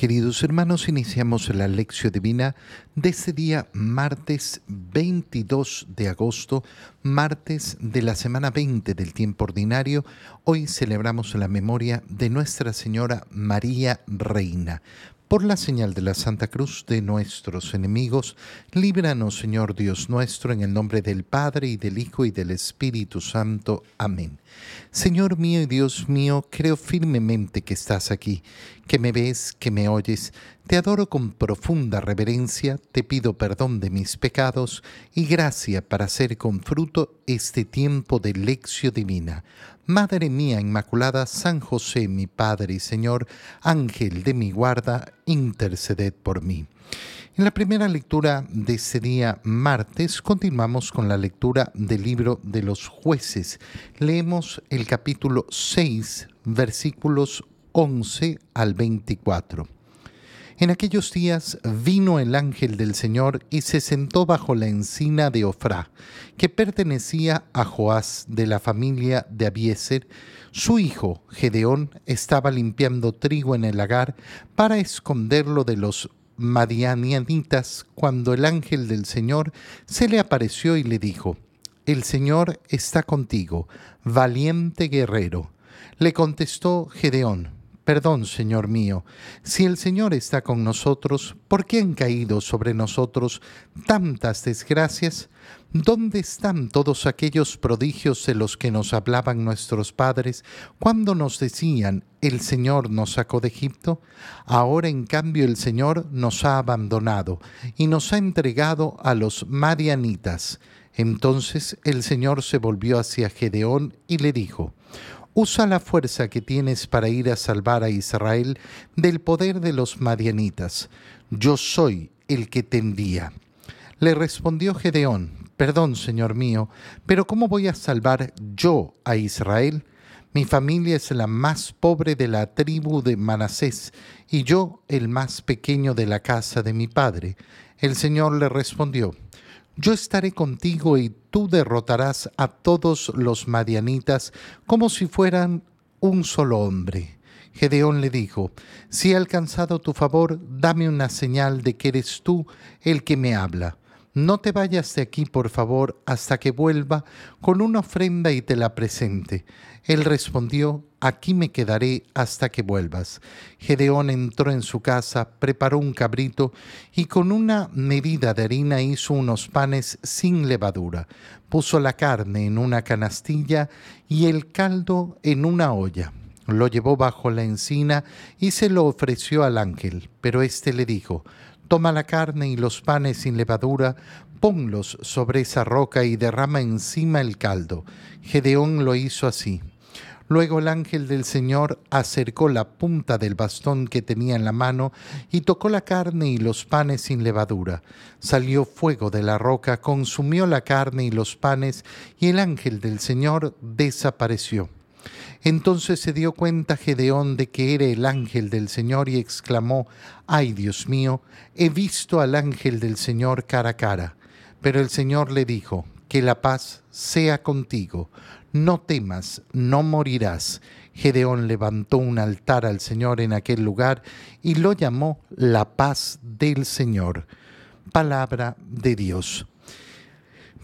Queridos hermanos, iniciamos la lección divina de este día martes 22 de agosto, martes de la semana 20 del tiempo ordinario. Hoy celebramos la memoria de Nuestra Señora María Reina. Por la señal de la Santa Cruz de nuestros enemigos, líbranos, Señor Dios nuestro, en el nombre del Padre y del Hijo y del Espíritu Santo. Amén. Señor mío y Dios mío, creo firmemente que estás aquí, que me ves, que me oyes. Te adoro con profunda reverencia, te pido perdón de mis pecados y gracia para hacer con fruto este tiempo de lección divina. Madre mía Inmaculada, San José, mi Padre y Señor, Ángel de mi guarda, interceded por mí. En la primera lectura de ese día martes continuamos con la lectura del libro de los jueces. Leemos el capítulo 6, versículos 11 al 24. En aquellos días vino el ángel del Señor y se sentó bajo la encina de Ofrá, que pertenecía a Joás de la familia de Abieser. Su hijo, Gedeón, estaba limpiando trigo en el lagar para esconderlo de los madianianitas cuando el ángel del Señor se le apareció y le dijo, El Señor está contigo, valiente guerrero. Le contestó Gedeón, Perdón, Señor mío, si el Señor está con nosotros, ¿por qué han caído sobre nosotros tantas desgracias? ¿Dónde están todos aquellos prodigios de los que nos hablaban nuestros padres cuando nos decían, el Señor nos sacó de Egipto? Ahora en cambio el Señor nos ha abandonado y nos ha entregado a los Marianitas. Entonces el Señor se volvió hacia Gedeón y le dijo, usa la fuerza que tienes para ir a salvar a Israel del poder de los madianitas. Yo soy el que te envía. Le respondió Gedeón, perdón, señor mío, pero ¿cómo voy a salvar yo a Israel? Mi familia es la más pobre de la tribu de Manasés y yo el más pequeño de la casa de mi padre. El Señor le respondió, yo estaré contigo y tú derrotarás a todos los madianitas como si fueran un solo hombre. Gedeón le dijo, si he alcanzado tu favor, dame una señal de que eres tú el que me habla. No te vayas de aquí, por favor, hasta que vuelva con una ofrenda y te la presente. Él respondió, aquí me quedaré hasta que vuelvas. Gedeón entró en su casa, preparó un cabrito y con una medida de harina hizo unos panes sin levadura. Puso la carne en una canastilla y el caldo en una olla. Lo llevó bajo la encina y se lo ofreció al ángel, pero éste le dijo, Toma la carne y los panes sin levadura, ponlos sobre esa roca y derrama encima el caldo. Gedeón lo hizo así. Luego el ángel del Señor acercó la punta del bastón que tenía en la mano y tocó la carne y los panes sin levadura. Salió fuego de la roca, consumió la carne y los panes, y el ángel del Señor desapareció. Entonces se dio cuenta Gedeón de que era el ángel del Señor y exclamó, Ay Dios mío, he visto al ángel del Señor cara a cara. Pero el Señor le dijo, Que la paz sea contigo, no temas, no morirás. Gedeón levantó un altar al Señor en aquel lugar y lo llamó la paz del Señor. Palabra de Dios.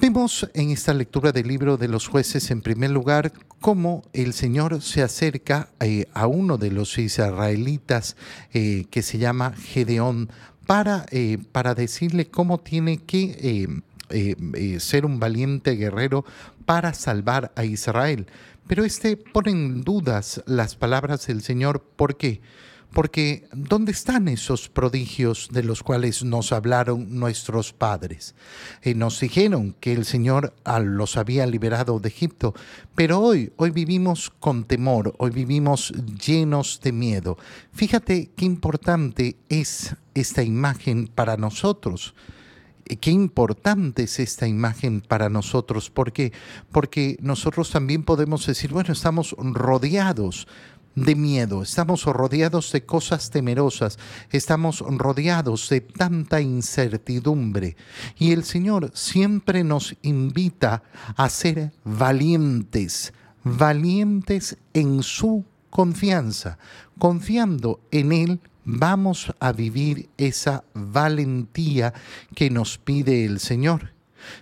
Vemos en esta lectura del libro de los jueces, en primer lugar, cómo el Señor se acerca eh, a uno de los israelitas eh, que se llama Gedeón para, eh, para decirle cómo tiene que ser un valiente guerrero para salvar a Israel. Pero este pone en dudas las palabras del Señor. ¿Por qué? Porque ¿dónde están esos prodigios de los cuales nos hablaron nuestros padres? Eh, nos dijeron que el Señor ah, los había liberado de Egipto, pero hoy, hoy vivimos con temor, hoy vivimos llenos de miedo. Fíjate qué importante es esta imagen para nosotros. Qué importante es esta imagen para nosotros. ¿Por qué? Porque nosotros también podemos decir, bueno, estamos rodeados de miedo, estamos rodeados de cosas temerosas, estamos rodeados de tanta incertidumbre. Y el Señor siempre nos invita a ser valientes, valientes en su confianza, confiando en Él vamos a vivir esa valentía que nos pide el Señor.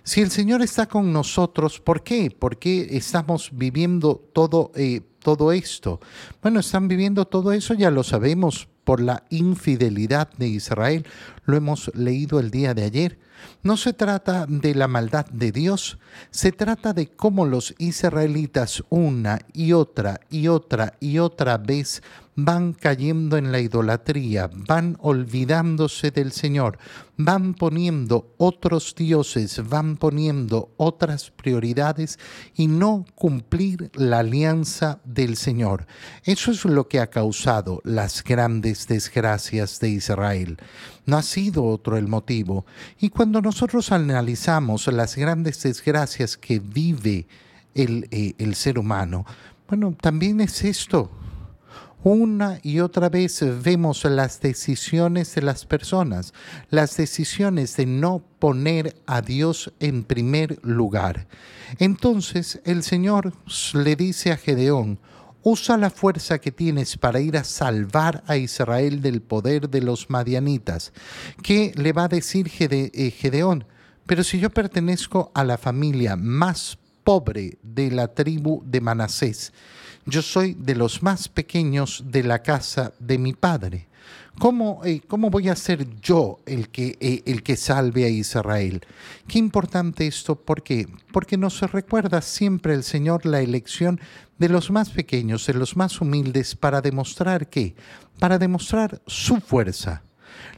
Si el Señor está con nosotros, ¿por qué? ¿Por qué estamos viviendo todo, eh, todo esto? Bueno, están viviendo todo eso, ya lo sabemos, por la infidelidad de Israel. Lo hemos leído el día de ayer. No se trata de la maldad de Dios, se trata de cómo los israelitas una y otra y otra y otra vez van cayendo en la idolatría, van olvidándose del Señor, van poniendo otros dioses, van poniendo otras prioridades y no cumplir la alianza del Señor. Eso es lo que ha causado las grandes desgracias de Israel. No ha sido otro el motivo. Y cuando nosotros analizamos las grandes desgracias que vive el, eh, el ser humano, bueno, también es esto una y otra vez vemos las decisiones de las personas, las decisiones de no poner a Dios en primer lugar. Entonces el Señor le dice a Gedeón, usa la fuerza que tienes para ir a salvar a Israel del poder de los madianitas. ¿Qué le va a decir eh, Gedeón? Pero si yo pertenezco a la familia más pobre de la tribu de Manasés, yo soy de los más pequeños de la casa de mi padre. ¿Cómo, eh, ¿Cómo, voy a ser yo el que, eh, el que salve a Israel? Qué importante esto, ¿por qué? Porque nos recuerda siempre el Señor la elección de los más pequeños, de los más humildes, para demostrar qué? Para demostrar su fuerza.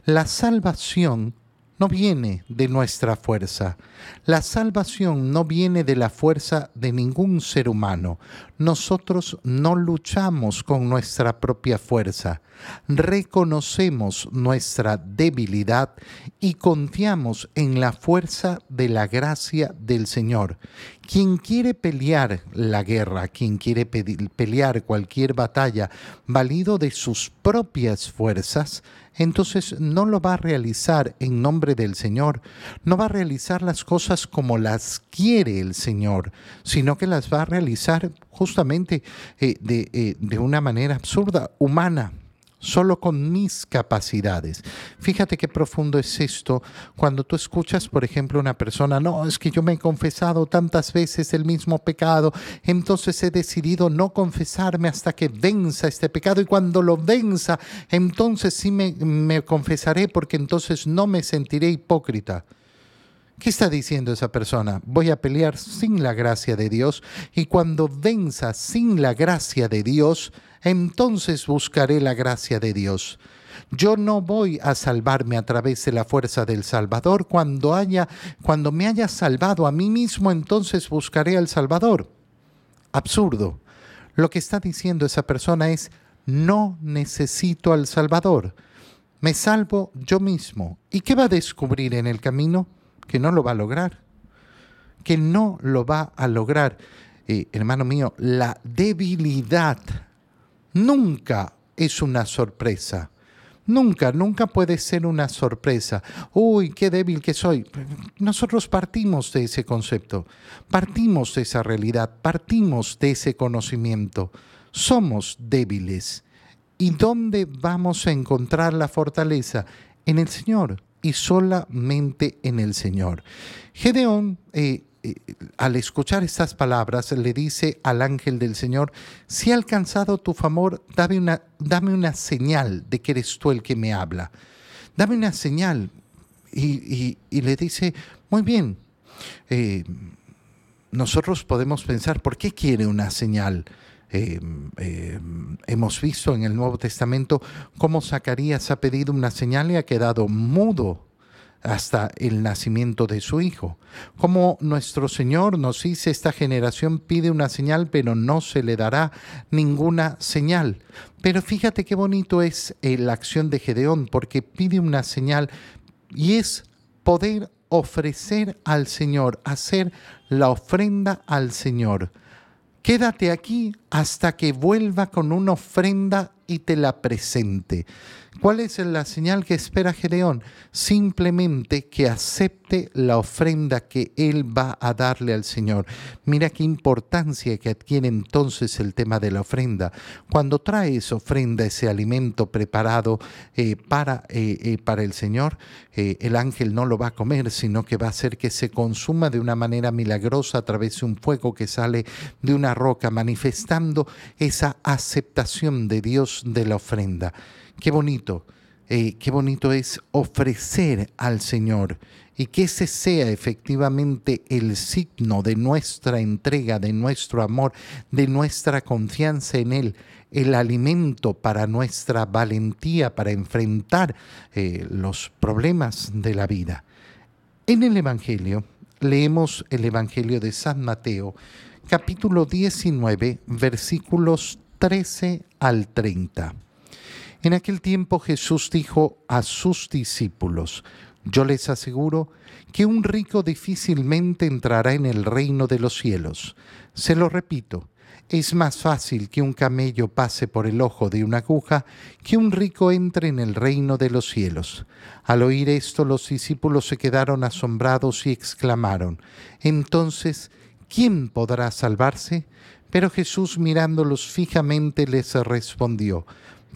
La salvación no viene de nuestra fuerza. La salvación no viene de la fuerza de ningún ser humano. Nosotros no luchamos con nuestra propia fuerza. Reconocemos nuestra debilidad y confiamos en la fuerza de la gracia del Señor. Quien quiere pelear la guerra, quien quiere pelear cualquier batalla valido de sus propias fuerzas, entonces no lo va a realizar en nombre del Señor, no va a realizar las cosas como las quiere el Señor, sino que las va a realizar justamente eh, de, eh, de una manera absurda, humana solo con mis capacidades. Fíjate qué profundo es esto cuando tú escuchas, por ejemplo, una persona, no, es que yo me he confesado tantas veces el mismo pecado, entonces he decidido no confesarme hasta que venza este pecado y cuando lo venza, entonces sí me, me confesaré porque entonces no me sentiré hipócrita. ¿Qué está diciendo esa persona? Voy a pelear sin la gracia de Dios y cuando venza sin la gracia de Dios, entonces buscaré la gracia de Dios. Yo no voy a salvarme a través de la fuerza del Salvador. Cuando haya, cuando me haya salvado a mí mismo, entonces buscaré al Salvador. Absurdo. Lo que está diciendo esa persona es, no necesito al Salvador. Me salvo yo mismo. ¿Y qué va a descubrir en el camino? Que no lo va a lograr, que no lo va a lograr. Hermano mío, la debilidad nunca es una sorpresa. Nunca, nunca puede ser una sorpresa. Uy, qué débil que soy. Nosotros partimos de ese concepto, partimos de esa realidad, partimos de ese conocimiento. Somos débiles. ¿Y dónde vamos a encontrar la fortaleza? En el Señor y solamente en el Señor. Gedeón, eh, eh, al escuchar estas palabras, le dice al ángel del Señor, si he alcanzado tu favor, dame una, dame una señal de que eres tú el que me habla. Dame una señal. Y, le dice, muy bien, eh, nosotros podemos pensar, ¿por qué quiere una señal? Eh, eh, hemos visto en el Nuevo Testamento cómo Zacarías ha pedido una señal y ha quedado mudo hasta el nacimiento de su hijo. Como nuestro Señor nos dice, esta generación pide una señal, pero no se le dará ninguna señal. Pero fíjate qué bonito es eh, la acción de Gedeón, porque pide una señal y es poder ofrecer al Señor, hacer la ofrenda al Señor quédate aquí hasta que vuelva con una ofrenda y te la presente. ¿Cuál es la señal que espera Gedeón? Simplemente que acepte la ofrenda que él va a darle al Señor. Mira qué importancia que adquiere entonces el tema de la ofrenda. Cuando trae esa ofrenda, ese alimento preparado eh, para, eh, eh, para el Señor, el ángel no lo va a comer, sino que va a hacer que se consuma de una manera milagrosa a través de un fuego que sale de una roca, manifestando esa aceptación de Dios de la ofrenda. Qué bonito, eh, qué bonito es ofrecer al Señor y que ese sea efectivamente el signo de nuestra entrega, de nuestro amor, de nuestra confianza en Él, el alimento para nuestra valentía para enfrentar eh, los problemas de la vida. En el Evangelio, leemos el Evangelio de San Mateo, capítulo 19, versículos 13 al 30. En aquel tiempo Jesús dijo a sus discípulos, yo les aseguro que un rico difícilmente entrará en el reino de los cielos. Se lo repito, es más fácil que un camello pase por el ojo de una aguja que un rico entre en el reino de los cielos. Al oír esto los discípulos se quedaron asombrados y exclamaron, Entonces, ¿quién podrá salvarse? Pero Jesús mirándolos fijamente les respondió,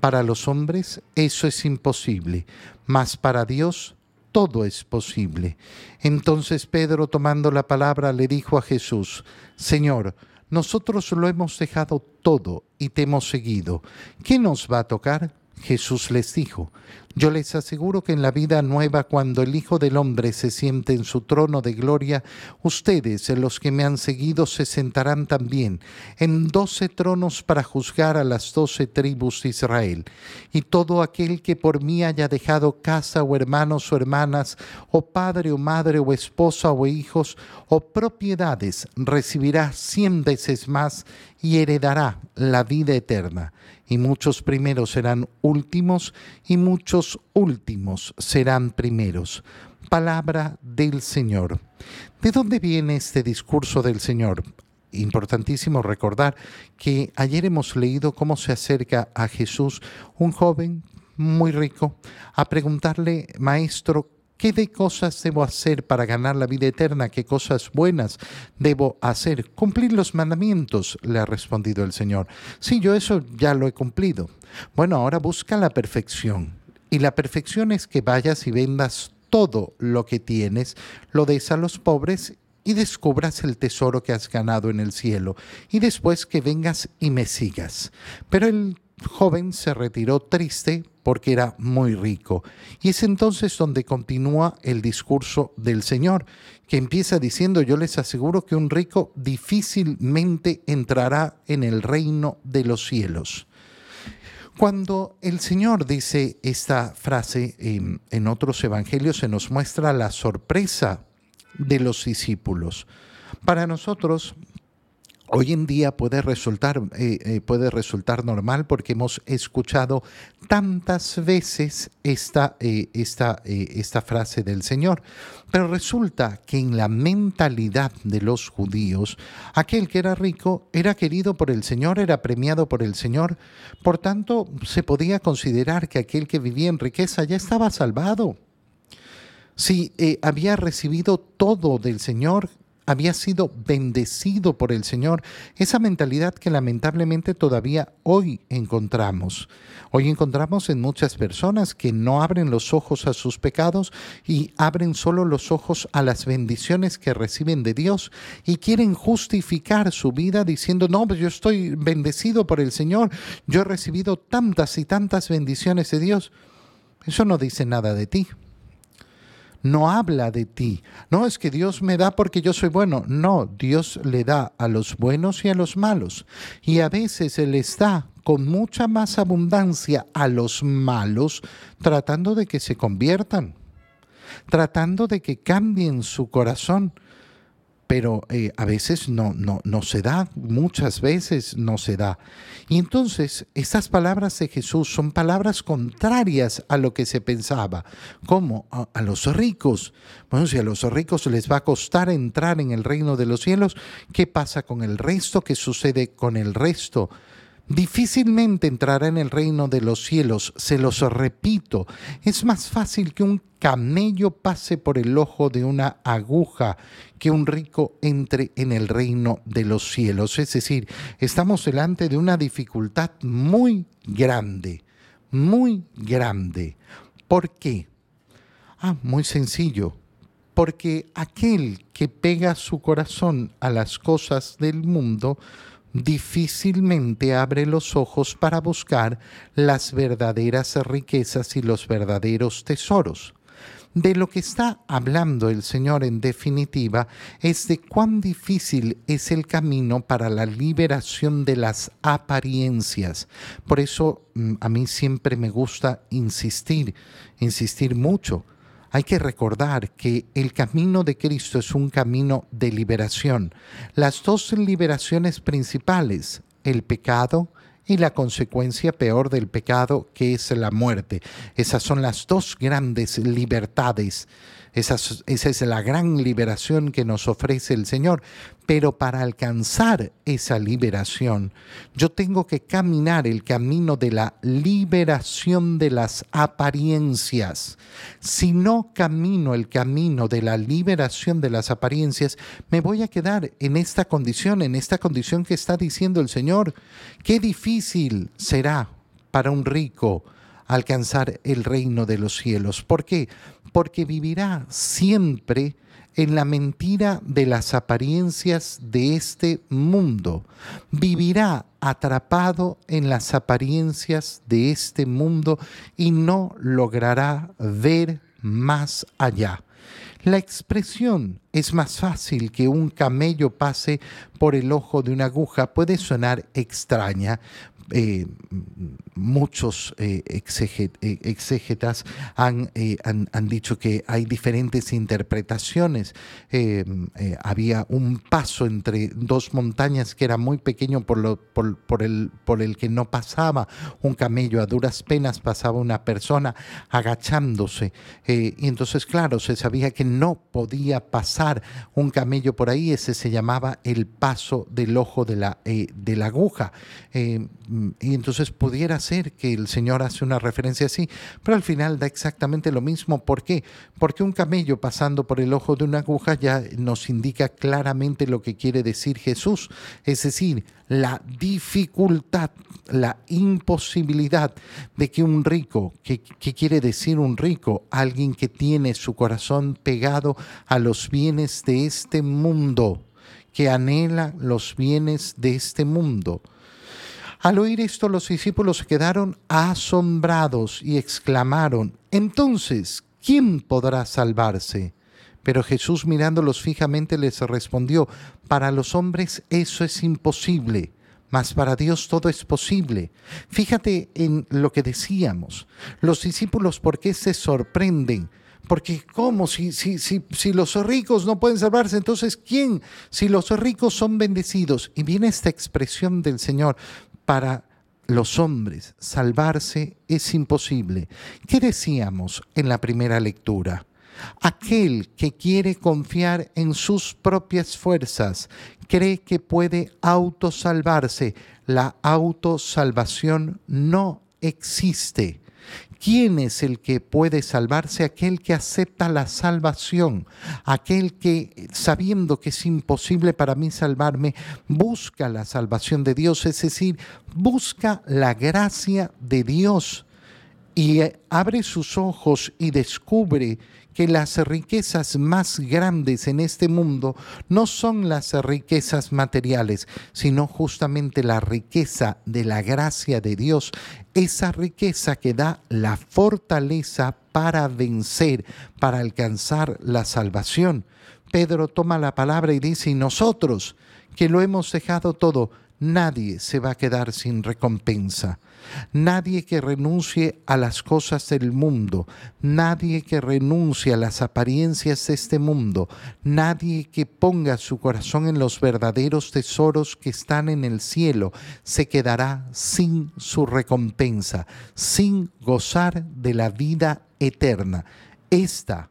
para los hombres eso es imposible, mas para Dios todo es posible. Entonces Pedro, tomando la palabra, le dijo a Jesús, Señor, nosotros lo hemos dejado todo y te hemos seguido. ¿Qué nos va a tocar? Jesús les dijo, yo les aseguro que en la vida nueva, cuando el Hijo del Hombre se siente en su trono de gloria, ustedes, los que me han seguido, se sentarán también en doce tronos para juzgar a las doce tribus de Israel. Y todo aquel que por mí haya dejado casa o hermanos o hermanas, o padre o madre o esposa o hijos, o propiedades, recibirá cien veces más y heredará la vida eterna. Y muchos primeros serán últimos y muchos últimos serán primeros. Palabra del Señor. ¿De dónde viene este discurso del Señor? Importantísimo recordar que ayer hemos leído cómo se acerca a Jesús un joven muy rico a preguntarle, Maestro, ¿Qué de cosas debo hacer para ganar la vida eterna? ¿Qué cosas buenas debo hacer? Cumplir los mandamientos, le ha respondido el Señor. Sí, yo eso ya lo he cumplido. Bueno, ahora busca la perfección. Y la perfección es que vayas y vendas todo lo que tienes, lo des a los pobres y descubras el tesoro que has ganado en el cielo, y después que vengas y me sigas. Pero el joven se retiró triste porque era muy rico. Y es entonces donde continúa el discurso del Señor, que empieza diciendo, yo les aseguro que un rico difícilmente entrará en el reino de los cielos. Cuando el Señor dice esta frase en, otros evangelios se nos muestra la sorpresa de los discípulos. Para nosotros hoy en día puede resultar, eh, eh, puede resultar normal porque hemos escuchado tantas veces esta, eh, esta, esta frase del Señor. Pero resulta que en la mentalidad de los judíos, aquel que era rico era querido por el Señor, era premiado por el Señor. Por tanto, se podía considerar que aquel que vivía en riqueza ya estaba salvado. Si había recibido todo del Señor, había sido bendecido por el Señor, esa mentalidad que lamentablemente todavía hoy encontramos. Hoy encontramos en muchas personas que no abren los ojos a sus pecados y abren solo los ojos a las bendiciones que reciben de Dios y quieren justificar su vida diciendo, no, pues yo estoy bendecido por el Señor, yo he recibido tantas y tantas bendiciones de Dios. Eso no dice nada de ti no habla de ti. No es que Dios me da porque yo soy bueno. No, Dios le da a los buenos y a los malos. Y a veces Él está con mucha más abundancia a los malos tratando de que se conviertan, tratando de que cambien su corazón pero eh, a veces no, no, no se da, muchas veces no se da. Y entonces estas palabras de Jesús son palabras contrarias a lo que se pensaba. ¿Cómo? A, a los ricos. Bueno, si a los ricos les va a costar entrar en el reino de los cielos, ¿qué pasa con el resto? ¿Qué sucede con el resto? Difícilmente entrará en el reino de los cielos. Se los repito, es más fácil que un camello pase por el ojo de una aguja que un rico entre en el reino de los cielos. Es decir, estamos delante de una dificultad muy grande, muy grande. ¿Por qué? Ah, muy sencillo. Porque aquel que pega su corazón a las cosas del mundo, difícilmente abre los ojos para buscar las verdaderas riquezas y los verdaderos tesoros. De lo que está hablando el Señor en definitiva es de cuán difícil es el camino para la liberación de las apariencias. Por eso mm, a mí siempre me gusta insistir, insistir mucho. Hay que recordar que el camino de Cristo es un camino de liberación. Las dos liberaciones principales, el pecado y la consecuencia peor del pecado que es la muerte. Esas son las dos grandes libertades esa, es la gran liberación que nos ofrece el Señor. Pero para alcanzar esa liberación, yo tengo que caminar el camino de la liberación de las apariencias. Si no camino el camino de la liberación de las apariencias, me voy a quedar en esta condición, en esta condición que está diciendo el Señor. Qué difícil será para un rico alcanzar el reino de los cielos. ¿Por qué? Porque vivirá siempre en la mentira de las apariencias de este mundo. Vivirá atrapado en las apariencias de este mundo y no logrará ver más allá. La expresión es más fácil que un camello pase por el ojo de una aguja puede sonar extraña eh, muchos eh, eh, exégetas han, han, dicho que hay diferentes interpretaciones. había un paso entre dos montañas que era muy pequeño por, lo, por, el, por el que no pasaba un camello, a duras penas pasaba una persona agachándose. y entonces, claro, se sabía que no podía pasar un camello por ahí, ese se llamaba el paso del ojo de la, de la aguja y entonces pudiera ser que el Señor hace una referencia así, pero al final da exactamente lo mismo. ¿Por qué? Porque un camello pasando por el ojo de una aguja ya nos indica claramente lo que quiere decir Jesús, es decir, la dificultad, la imposibilidad de que un rico, ¿qué, quiere decir un rico? Alguien que tiene su corazón pegado a los bienes de este mundo, que anhela los bienes de este mundo al oír esto los discípulos se quedaron asombrados y exclamaron, entonces, ¿quién podrá salvarse? Pero Jesús mirándolos fijamente les respondió, para los hombres eso es imposible, mas para Dios todo es posible. Fíjate en lo que decíamos. Los discípulos, ¿por qué se sorprenden? Porque ¿cómo? Si, si, si, si los ricos no pueden salvarse, entonces ¿quién? Si los ricos son bendecidos. Y viene esta expresión del Señor, para los hombres salvarse es imposible. ¿Qué decíamos en la primera lectura? Aquel que quiere confiar en sus propias fuerzas cree que puede autosalvarse. La autosalvación no existe. ¿Quién es el que puede salvarse? Aquel que acepta la salvación, aquel que, sabiendo que es imposible para mí salvarme, busca la salvación de Dios, es decir, busca la gracia de Dios y abre sus ojos y descubre que las riquezas más grandes en este mundo no son las riquezas materiales, sino justamente la riqueza de la gracia de Dios, esa riqueza que da la fortaleza para vencer, para alcanzar la salvación. Pedro toma la palabra y dice, y nosotros que lo hemos dejado todo, nadie se va a quedar sin recompensa. Nadie que renuncie a las cosas del mundo, nadie que renuncie a las apariencias de este mundo, nadie que ponga su corazón en los verdaderos tesoros que están en el cielo, se quedará sin su recompensa, sin gozar de la vida eterna. Esta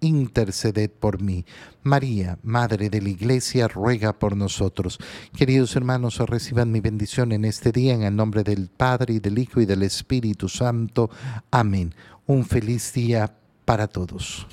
interceded por mí. María, Madre de la Iglesia, ruega por nosotros. Queridos hermanos, reciban mi bendición en este día en el nombre del Padre y del Hijo y del Espíritu Santo. Amén. Un feliz día para todos.